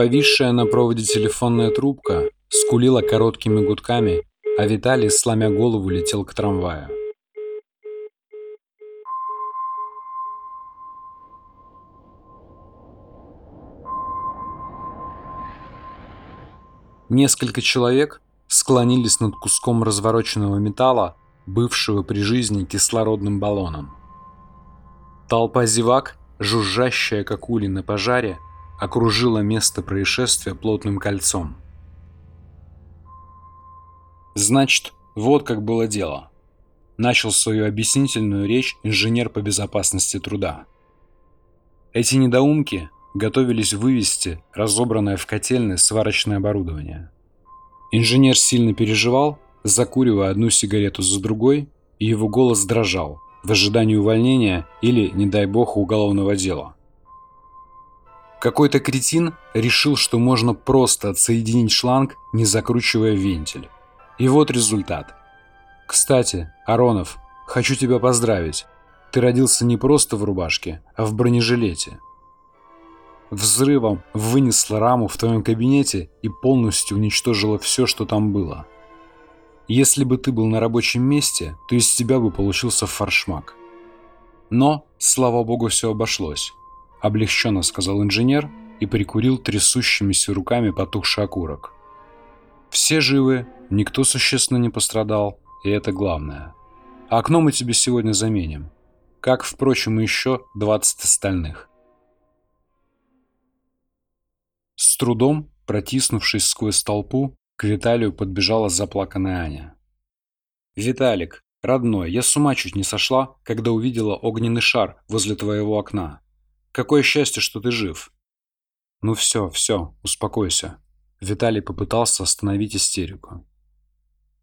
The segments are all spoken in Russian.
Повисшая на проводе телефонная трубка скулила короткими гудками, а Виталий, сломя голову, летел к трамваю. Несколько человек склонились над куском развороченного металла, бывшего при жизни кислородным баллоном. Толпа зевак, жужжащая как ули на пожаре, окружила место происшествия плотным кольцом. Значит, вот как было дело. Начал свою объяснительную речь инженер по безопасности труда. Эти недоумки готовились вывести разобранное в котельной сварочное оборудование. Инженер сильно переживал, закуривая одну сигарету за другой, и его голос дрожал в ожидании увольнения или, не дай бог, уголовного дела. Какой-то кретин решил, что можно просто отсоединить шланг, не закручивая вентиль. И вот результат. Кстати, Аронов, хочу тебя поздравить. Ты родился не просто в рубашке, а в бронежилете взрывом вынесла раму в твоем кабинете и полностью уничтожила все, что там было. Если бы ты был на рабочем месте, то из тебя бы получился фаршмак. Но, слава богу, все обошлось. Облегченно сказал инженер и прикурил трясущимися руками потухший окурок. Все живы, никто существенно не пострадал, и это главное. А окно мы тебе сегодня заменим. Как, впрочем, и еще 20 остальных. С трудом, протиснувшись сквозь толпу, к Виталию подбежала заплаканная Аня. «Виталик, родной, я с ума чуть не сошла, когда увидела огненный шар возле твоего окна. Какое счастье, что ты жив!» «Ну все, все, успокойся». Виталий попытался остановить истерику.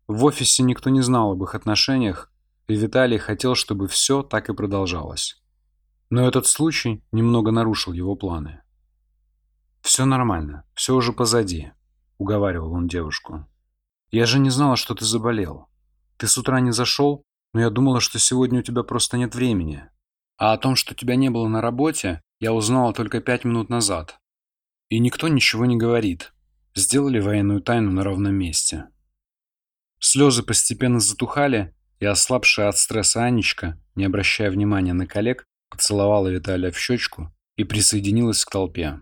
В офисе никто не знал об их отношениях, и Виталий хотел, чтобы все так и продолжалось. Но этот случай немного нарушил его планы. «Все нормально, все уже позади», — уговаривал он девушку. «Я же не знала, что ты заболел. Ты с утра не зашел, но я думала, что сегодня у тебя просто нет времени. А о том, что тебя не было на работе, я узнала только пять минут назад. И никто ничего не говорит. Сделали военную тайну на ровном месте». Слезы постепенно затухали, и ослабшая от стресса Анечка, не обращая внимания на коллег, поцеловала Виталия в щечку и присоединилась к толпе.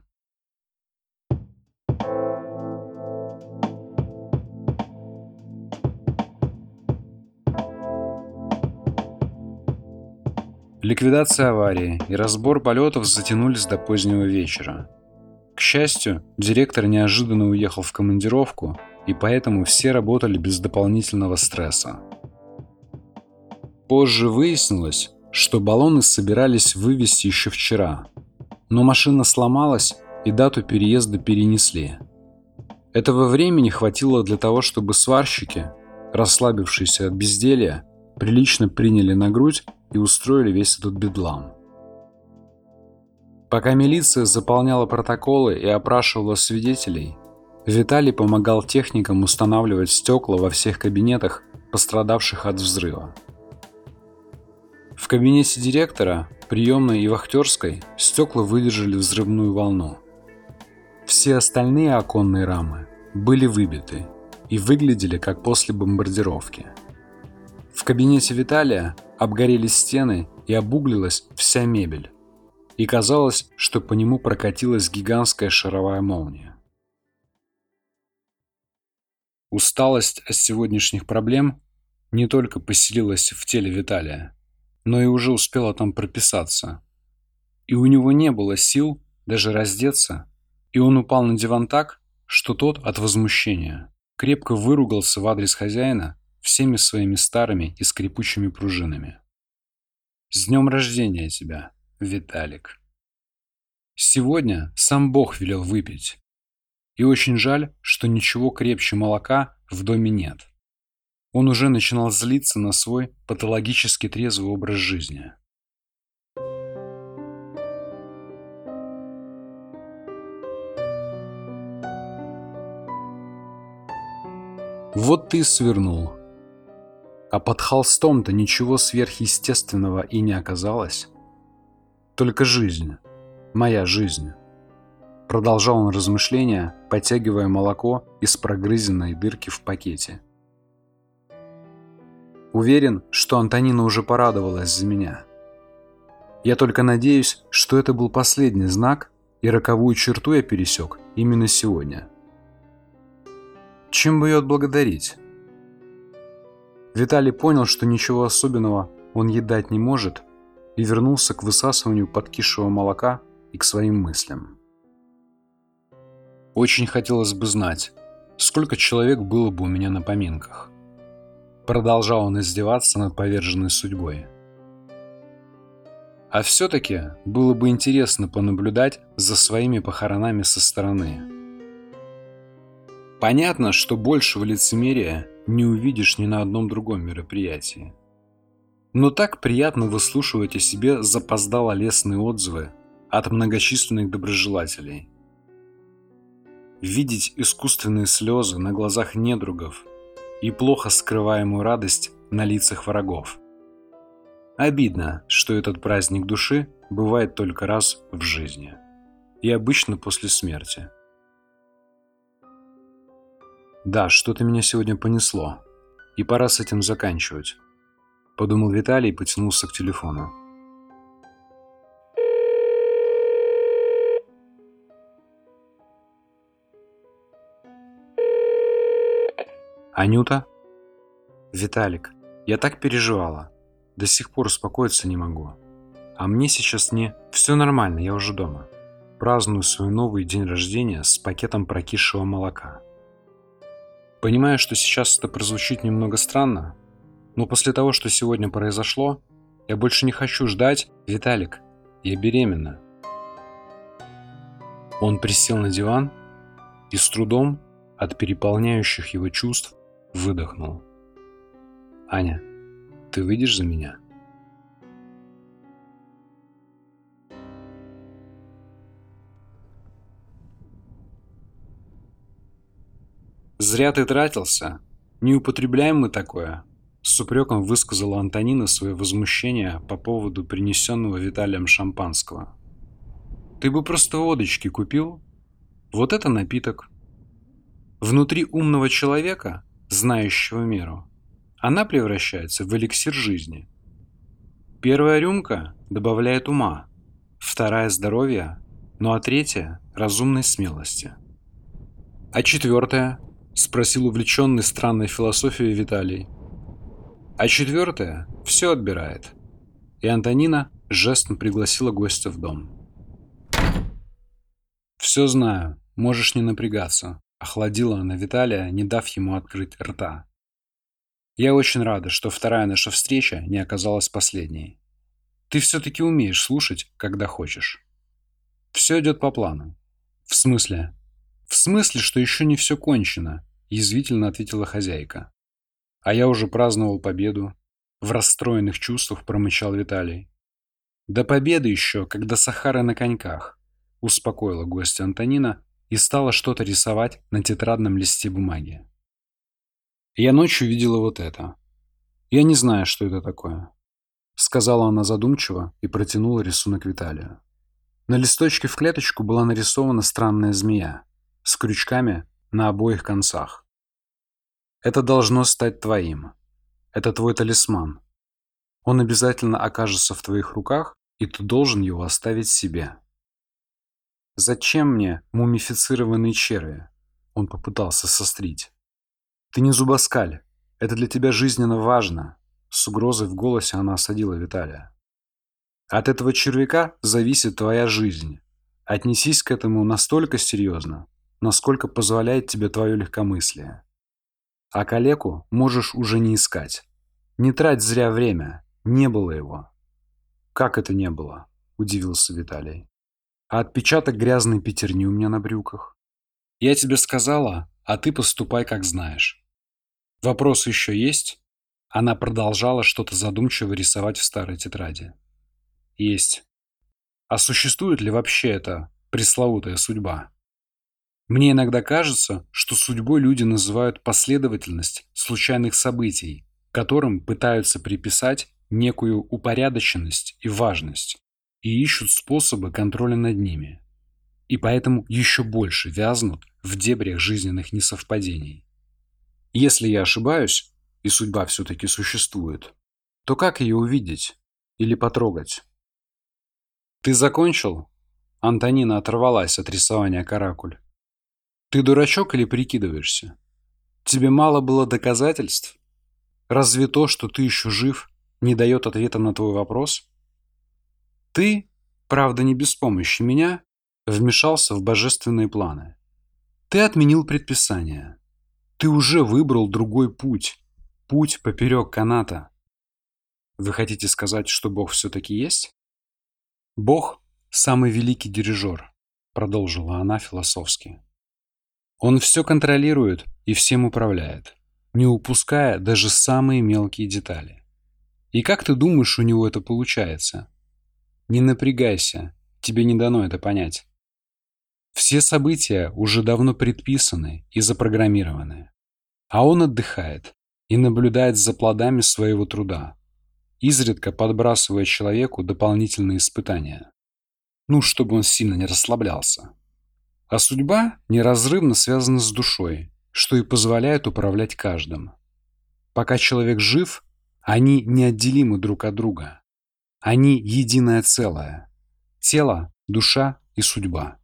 Ликвидация аварии и разбор полетов затянулись до позднего вечера. К счастью, директор неожиданно уехал в командировку, и поэтому все работали без дополнительного стресса. Позже выяснилось, что баллоны собирались вывести еще вчера, но машина сломалась и дату переезда перенесли. Этого времени хватило для того, чтобы сварщики, расслабившиеся от безделья, прилично приняли на грудь и устроили весь этот бедлам. Пока милиция заполняла протоколы и опрашивала свидетелей, Виталий помогал техникам устанавливать стекла во всех кабинетах, пострадавших от взрыва. В кабинете директора, приемной и вахтерской стекла выдержали взрывную волну. Все остальные оконные рамы были выбиты и выглядели как после бомбардировки. В кабинете Виталия обгорели стены и обуглилась вся мебель. И казалось, что по нему прокатилась гигантская шаровая молния. Усталость от сегодняшних проблем не только поселилась в теле Виталия, но и уже успела там прописаться. И у него не было сил даже раздеться, и он упал на диван так, что тот от возмущения крепко выругался в адрес хозяина всеми своими старыми и скрипучими пружинами. С днем рождения тебя, Виталик. Сегодня сам Бог велел выпить. И очень жаль, что ничего крепче молока в доме нет. Он уже начинал злиться на свой патологически трезвый образ жизни. Вот ты свернул, а под холстом-то ничего сверхъестественного и не оказалось. Только жизнь, моя жизнь. Продолжал он размышления, подтягивая молоко из прогрызенной дырки в пакете. Уверен, что Антонина уже порадовалась за меня. Я только надеюсь, что это был последний знак, и роковую черту я пересек именно сегодня. Чем бы ее отблагодарить? Виталий понял, что ничего особенного он едать не может, и вернулся к высасыванию подкисшего молока и к своим мыслям. Очень хотелось бы знать, сколько человек было бы у меня на поминках. Продолжал он издеваться над поверженной судьбой. А все-таки было бы интересно понаблюдать за своими похоронами со стороны. Понятно, что большего лицемерия не увидишь ни на одном другом мероприятии. Но так приятно выслушивать о себе запоздало лестные отзывы от многочисленных доброжелателей. Видеть искусственные слезы на глазах недругов и плохо скрываемую радость на лицах врагов. Обидно, что этот праздник души бывает только раз в жизни. И обычно после смерти. Да, что-то меня сегодня понесло. И пора с этим заканчивать. Подумал Виталий и потянулся к телефону. Анюта? Виталик, я так переживала. До сих пор успокоиться не могу. А мне сейчас не... Все нормально, я уже дома. Праздную свой новый день рождения с пакетом прокисшего молока. Понимаю, что сейчас это прозвучит немного странно, но после того, что сегодня произошло, я больше не хочу ждать. Виталик, я беременна. Он присел на диван и с трудом от переполняющих его чувств выдохнул. Аня, ты выйдешь за меня? Зря ты тратился. Не употребляем мы такое. С упреком высказала Антонина свое возмущение по поводу принесенного Виталием шампанского. Ты бы просто водочки купил. Вот это напиток. Внутри умного человека, знающего меру, она превращается в эликсир жизни. Первая рюмка добавляет ума, вторая – здоровья, ну а третья – разумной смелости. А четвертая? Спросил увлеченный странной философией Виталий. А четвертая все отбирает. И Антонина жестом пригласила гостя в дом. «Все знаю, можешь не напрягаться», – охладила она Виталия, не дав ему открыть рта. Я очень рада, что вторая наша встреча не оказалась последней. Ты все-таки умеешь слушать, когда хочешь. Все идет по плану. В смысле? В смысле, что еще не все кончено, язвительно ответила хозяйка. А я уже праздновал победу. В расстроенных чувствах промычал Виталий. До победы еще, когда Сахара на коньках, успокоила гостя Антонина и стала что-то рисовать на тетрадном листе бумаги. Я ночью видела вот это. Я не знаю, что это такое. Сказала она задумчиво и протянула рисунок Виталию. На листочке в клеточку была нарисована странная змея с крючками на обоих концах. Это должно стать твоим. Это твой талисман. Он обязательно окажется в твоих руках, и ты должен его оставить себе. Зачем мне мумифицированные черви? Он попытался сострить. «Ты не зубоскаль. Это для тебя жизненно важно». С угрозой в голосе она осадила Виталия. «От этого червяка зависит твоя жизнь. Отнесись к этому настолько серьезно, насколько позволяет тебе твое легкомыслие. А калеку можешь уже не искать. Не трать зря время. Не было его». «Как это не было?» – удивился Виталий. «А отпечаток грязной пятерни у меня на брюках?» «Я тебе сказала, а ты поступай, как знаешь». Вопрос еще есть? Она продолжала что-то задумчиво рисовать в старой тетради. Есть. А существует ли вообще эта пресловутая судьба? Мне иногда кажется, что судьбой люди называют последовательность случайных событий, которым пытаются приписать некую упорядоченность и важность, и ищут способы контроля над ними. и поэтому еще больше вязнут в дебрях жизненных несовпадений. Если я ошибаюсь, и судьба все-таки существует, то как ее увидеть или потрогать? «Ты закончил?» Антонина оторвалась от рисования каракуль. «Ты дурачок или прикидываешься? Тебе мало было доказательств? Разве то, что ты еще жив, не дает ответа на твой вопрос? Ты, правда не без помощи меня, вмешался в божественные планы. Ты отменил предписание. Ты уже выбрал другой путь. Путь поперек каната. Вы хотите сказать, что Бог все-таки есть? Бог – самый великий дирижер, продолжила она философски. Он все контролирует и всем управляет, не упуская даже самые мелкие детали. И как ты думаешь, у него это получается? Не напрягайся, тебе не дано это понять. Все события уже давно предписаны и запрограммированы. А он отдыхает и наблюдает за плодами своего труда, изредка подбрасывая человеку дополнительные испытания. Ну, чтобы он сильно не расслаблялся. А судьба неразрывно связана с душой, что и позволяет управлять каждым. Пока человек жив, они неотделимы друг от друга. Они единое целое. Тело, душа и судьба.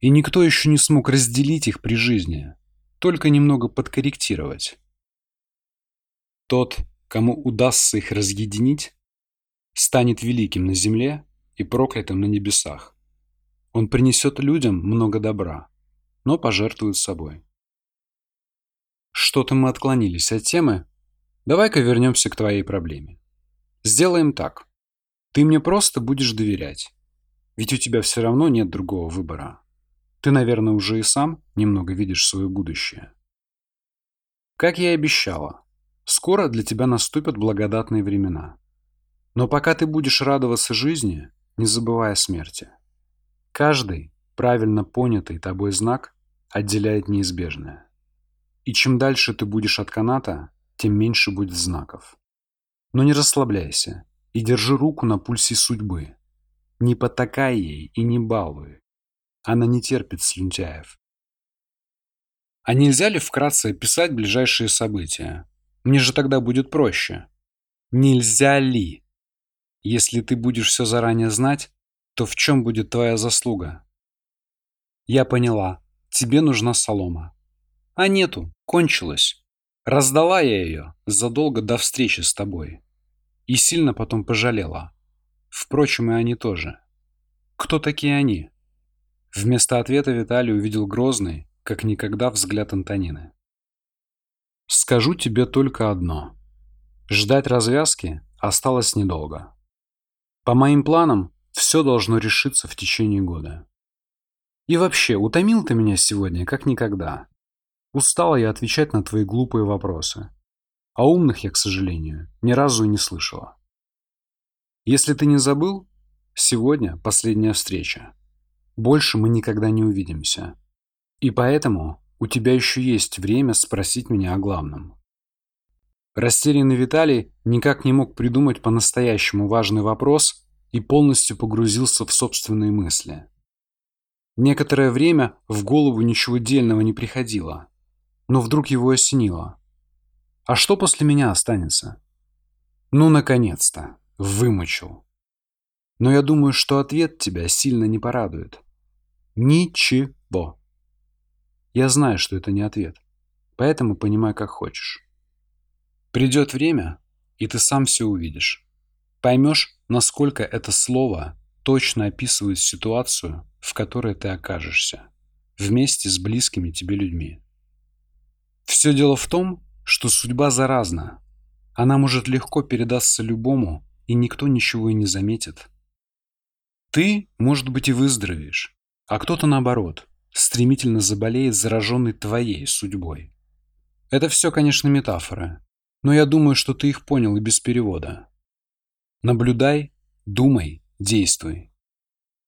И никто еще не смог разделить их при жизни, только немного подкорректировать. Тот, кому удастся их разъединить, станет великим на земле и проклятым на небесах. Он принесет людям много добра, но пожертвует собой. Что-то мы отклонились от темы. Давай-ка вернемся к твоей проблеме. Сделаем так. Ты мне просто будешь доверять. Ведь у тебя все равно нет другого выбора. Ты, наверное, уже и сам немного видишь свое будущее. Как я и обещала, Скоро для тебя наступят благодатные времена. Но пока ты будешь радоваться жизни, не забывая смерти. Каждый правильно понятый тобой знак отделяет неизбежное. И чем дальше ты будешь от каната, тем меньше будет знаков. Но не расслабляйся и держи руку на пульсе судьбы. Не потакай ей и не балуй. Она не терпит слюнтяев. А нельзя ли вкратце описать ближайшие события, мне же тогда будет проще. Нельзя ли? Если ты будешь все заранее знать, то в чем будет твоя заслуга? Я поняла. Тебе нужна солома. А нету, кончилась. Раздала я ее задолго до встречи с тобой. И сильно потом пожалела. Впрочем, и они тоже. Кто такие они? Вместо ответа Виталий увидел грозный, как никогда, взгляд Антонины. Скажу тебе только одно. Ждать развязки осталось недолго. По моим планам, все должно решиться в течение года. И вообще, утомил ты меня сегодня, как никогда. Устала я отвечать на твои глупые вопросы. А умных я, к сожалению, ни разу не слышала. Если ты не забыл, сегодня последняя встреча. Больше мы никогда не увидимся. И поэтому у тебя еще есть время спросить меня о главном. Растерянный Виталий никак не мог придумать по-настоящему важный вопрос и полностью погрузился в собственные мысли. Некоторое время в голову ничего дельного не приходило, но вдруг его осенило. А что после меня останется? Ну, наконец-то, вымучил. Но я думаю, что ответ тебя сильно не порадует. Ничего. Я знаю, что это не ответ, поэтому понимай, как хочешь. Придет время, и ты сам все увидишь. Поймешь, насколько это слово точно описывает ситуацию, в которой ты окажешься, вместе с близкими тебе людьми. Все дело в том, что судьба заразна. Она может легко передаться любому, и никто ничего и не заметит. Ты, может быть, и выздоровеешь, а кто-то наоборот – стремительно заболеет зараженный твоей судьбой. Это все, конечно, метафоры, но я думаю, что ты их понял и без перевода. Наблюдай, думай, действуй.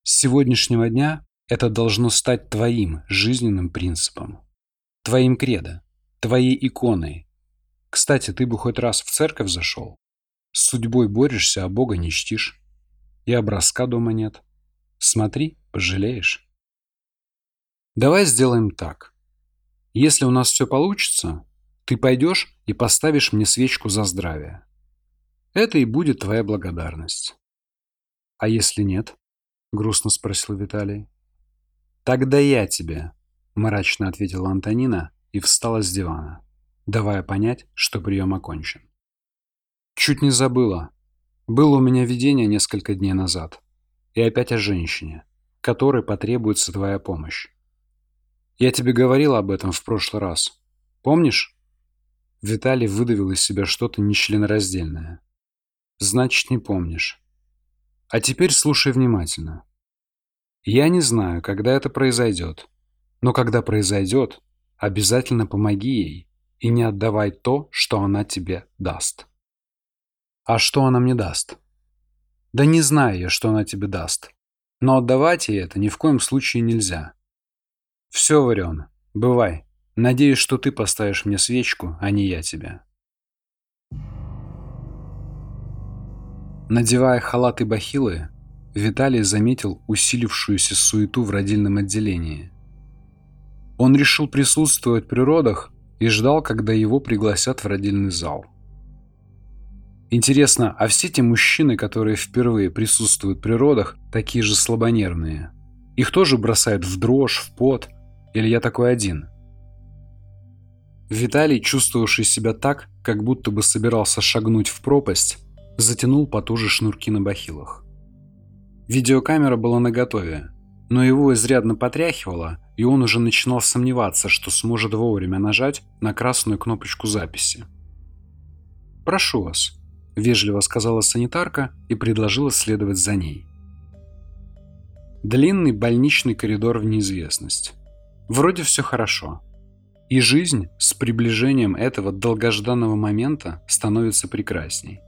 С сегодняшнего дня это должно стать твоим жизненным принципом, твоим кредо, твоей иконой. Кстати, ты бы хоть раз в церковь зашел. С судьбой борешься, а Бога не чтишь. И образка дома нет. Смотри, пожалеешь. Давай сделаем так. Если у нас все получится, ты пойдешь и поставишь мне свечку за здравие. Это и будет твоя благодарность. А если нет? Грустно спросил Виталий. Тогда я тебе, мрачно ответила Антонина и встала с дивана, давая понять, что прием окончен. Чуть не забыла. Было у меня видение несколько дней назад. И опять о женщине, которой потребуется твоя помощь. Я тебе говорил об этом в прошлый раз. Помнишь? Виталий выдавил из себя что-то нечленораздельное. Значит, не помнишь. А теперь слушай внимательно. Я не знаю, когда это произойдет. Но когда произойдет, обязательно помоги ей и не отдавай то, что она тебе даст. А что она мне даст? Да не знаю я, что она тебе даст. Но отдавать ей это ни в коем случае нельзя. Все, Варион, бывай. Надеюсь, что ты поставишь мне свечку, а не я тебя. Надевая халат и бахилы, Виталий заметил усилившуюся суету в родильном отделении. Он решил присутствовать при родах и ждал, когда его пригласят в родильный зал. Интересно, а все те мужчины, которые впервые присутствуют при родах, такие же слабонервные? Их тоже бросают в дрожь, в пот – или я такой один? Виталий, чувствовавший себя так, как будто бы собирался шагнуть в пропасть, затянул потуже шнурки на бахилах. Видеокамера была наготове, но его изрядно потряхивало, и он уже начинал сомневаться, что сможет вовремя нажать на красную кнопочку записи. «Прошу вас», – вежливо сказала санитарка и предложила следовать за ней. Длинный больничный коридор в неизвестность. Вроде все хорошо. И жизнь с приближением этого долгожданного момента становится прекрасней.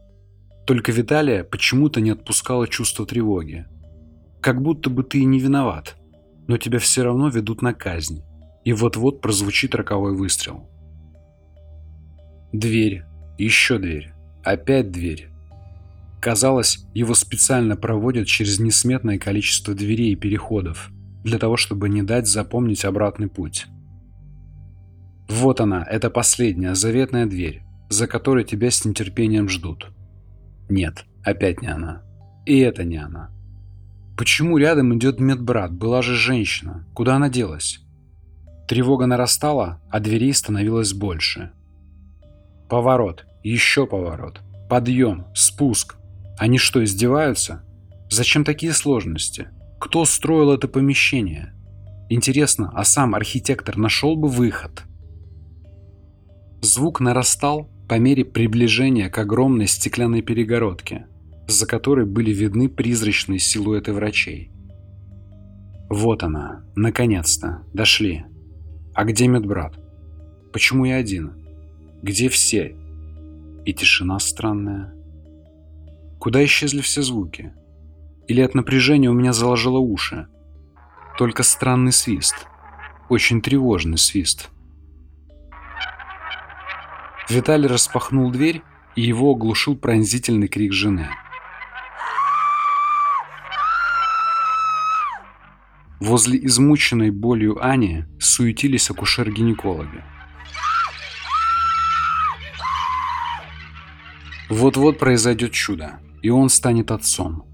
Только Виталия почему-то не отпускало чувство тревоги. Как будто бы ты и не виноват, но тебя все равно ведут на казнь. И вот-вот прозвучит роковой выстрел. Дверь. Еще дверь. Опять дверь. Казалось, его специально проводят через несметное количество дверей и переходов – для того, чтобы не дать запомнить обратный путь. Вот она, эта последняя, заветная дверь, за которой тебя с нетерпением ждут. Нет, опять не она. И это не она. Почему рядом идет медбрат? Была же женщина. Куда она делась? Тревога нарастала, а дверей становилось больше. Поворот, еще поворот, подъем, спуск. Они что, издеваются? Зачем такие сложности? Кто строил это помещение? Интересно, а сам архитектор нашел бы выход? Звук нарастал по мере приближения к огромной стеклянной перегородке, за которой были видны призрачные силуэты врачей. Вот она, наконец-то, дошли. А где медбрат? Почему я один? Где все? И тишина странная. Куда исчезли все звуки? Или от напряжения у меня заложило уши. Только странный свист. Очень тревожный свист. Виталий распахнул дверь, и его оглушил пронзительный крик жены. Возле измученной болью Ани суетились акушер-гинекологи. Вот-вот произойдет чудо, и он станет отцом.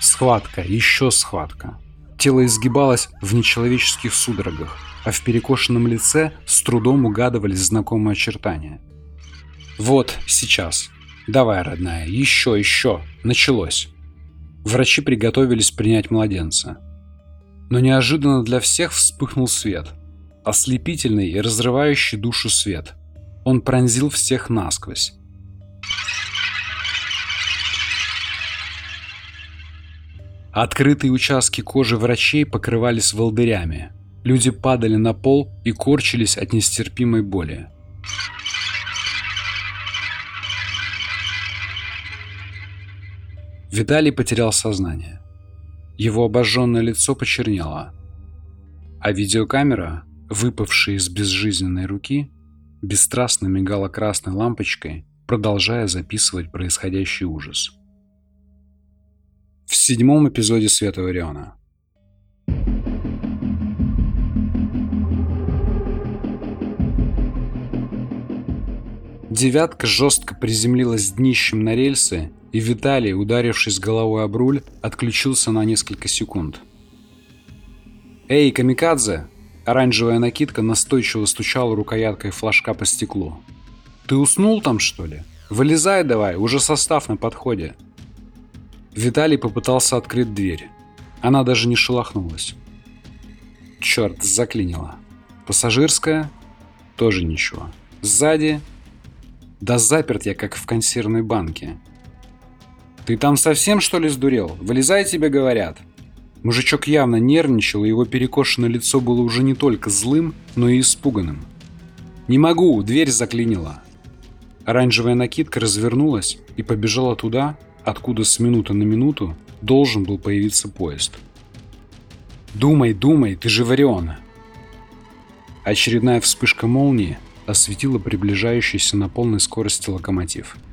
Схватка, еще схватка. Тело изгибалось в нечеловеческих судорогах, а в перекошенном лице с трудом угадывались знакомые очертания. Вот, сейчас. Давай, родная, еще, еще. Началось. Врачи приготовились принять младенца. Но неожиданно для всех вспыхнул свет. Ослепительный и разрывающий душу свет. Он пронзил всех насквозь. Открытые участки кожи врачей покрывались волдырями. Люди падали на пол и корчились от нестерпимой боли. Виталий потерял сознание. Его обожженное лицо почернело. А видеокамера, выпавшая из безжизненной руки, бесстрастно мигала красной лампочкой, продолжая записывать происходящий ужас в седьмом эпизоде Света Ориона. Девятка жестко приземлилась днищем на рельсы, и Виталий, ударившись головой об руль, отключился на несколько секунд. «Эй, камикадзе!» Оранжевая накидка настойчиво стучала рукояткой флажка по стеклу. «Ты уснул там, что ли? Вылезай давай, уже состав на подходе!» Виталий попытался открыть дверь. Она даже не шелохнулась. Черт, заклинило. Пассажирская? Тоже ничего. Сзади? Да заперт я, как в консервной банке. «Ты там совсем, что ли, сдурел? Вылезай, тебе говорят!» Мужичок явно нервничал, и его перекошенное лицо было уже не только злым, но и испуганным. «Не могу, дверь заклинила!» Оранжевая накидка развернулась и побежала туда, откуда с минуты на минуту должен был появиться поезд. «Думай, думай, ты же Варион!» Очередная вспышка молнии осветила приближающийся на полной скорости локомотив –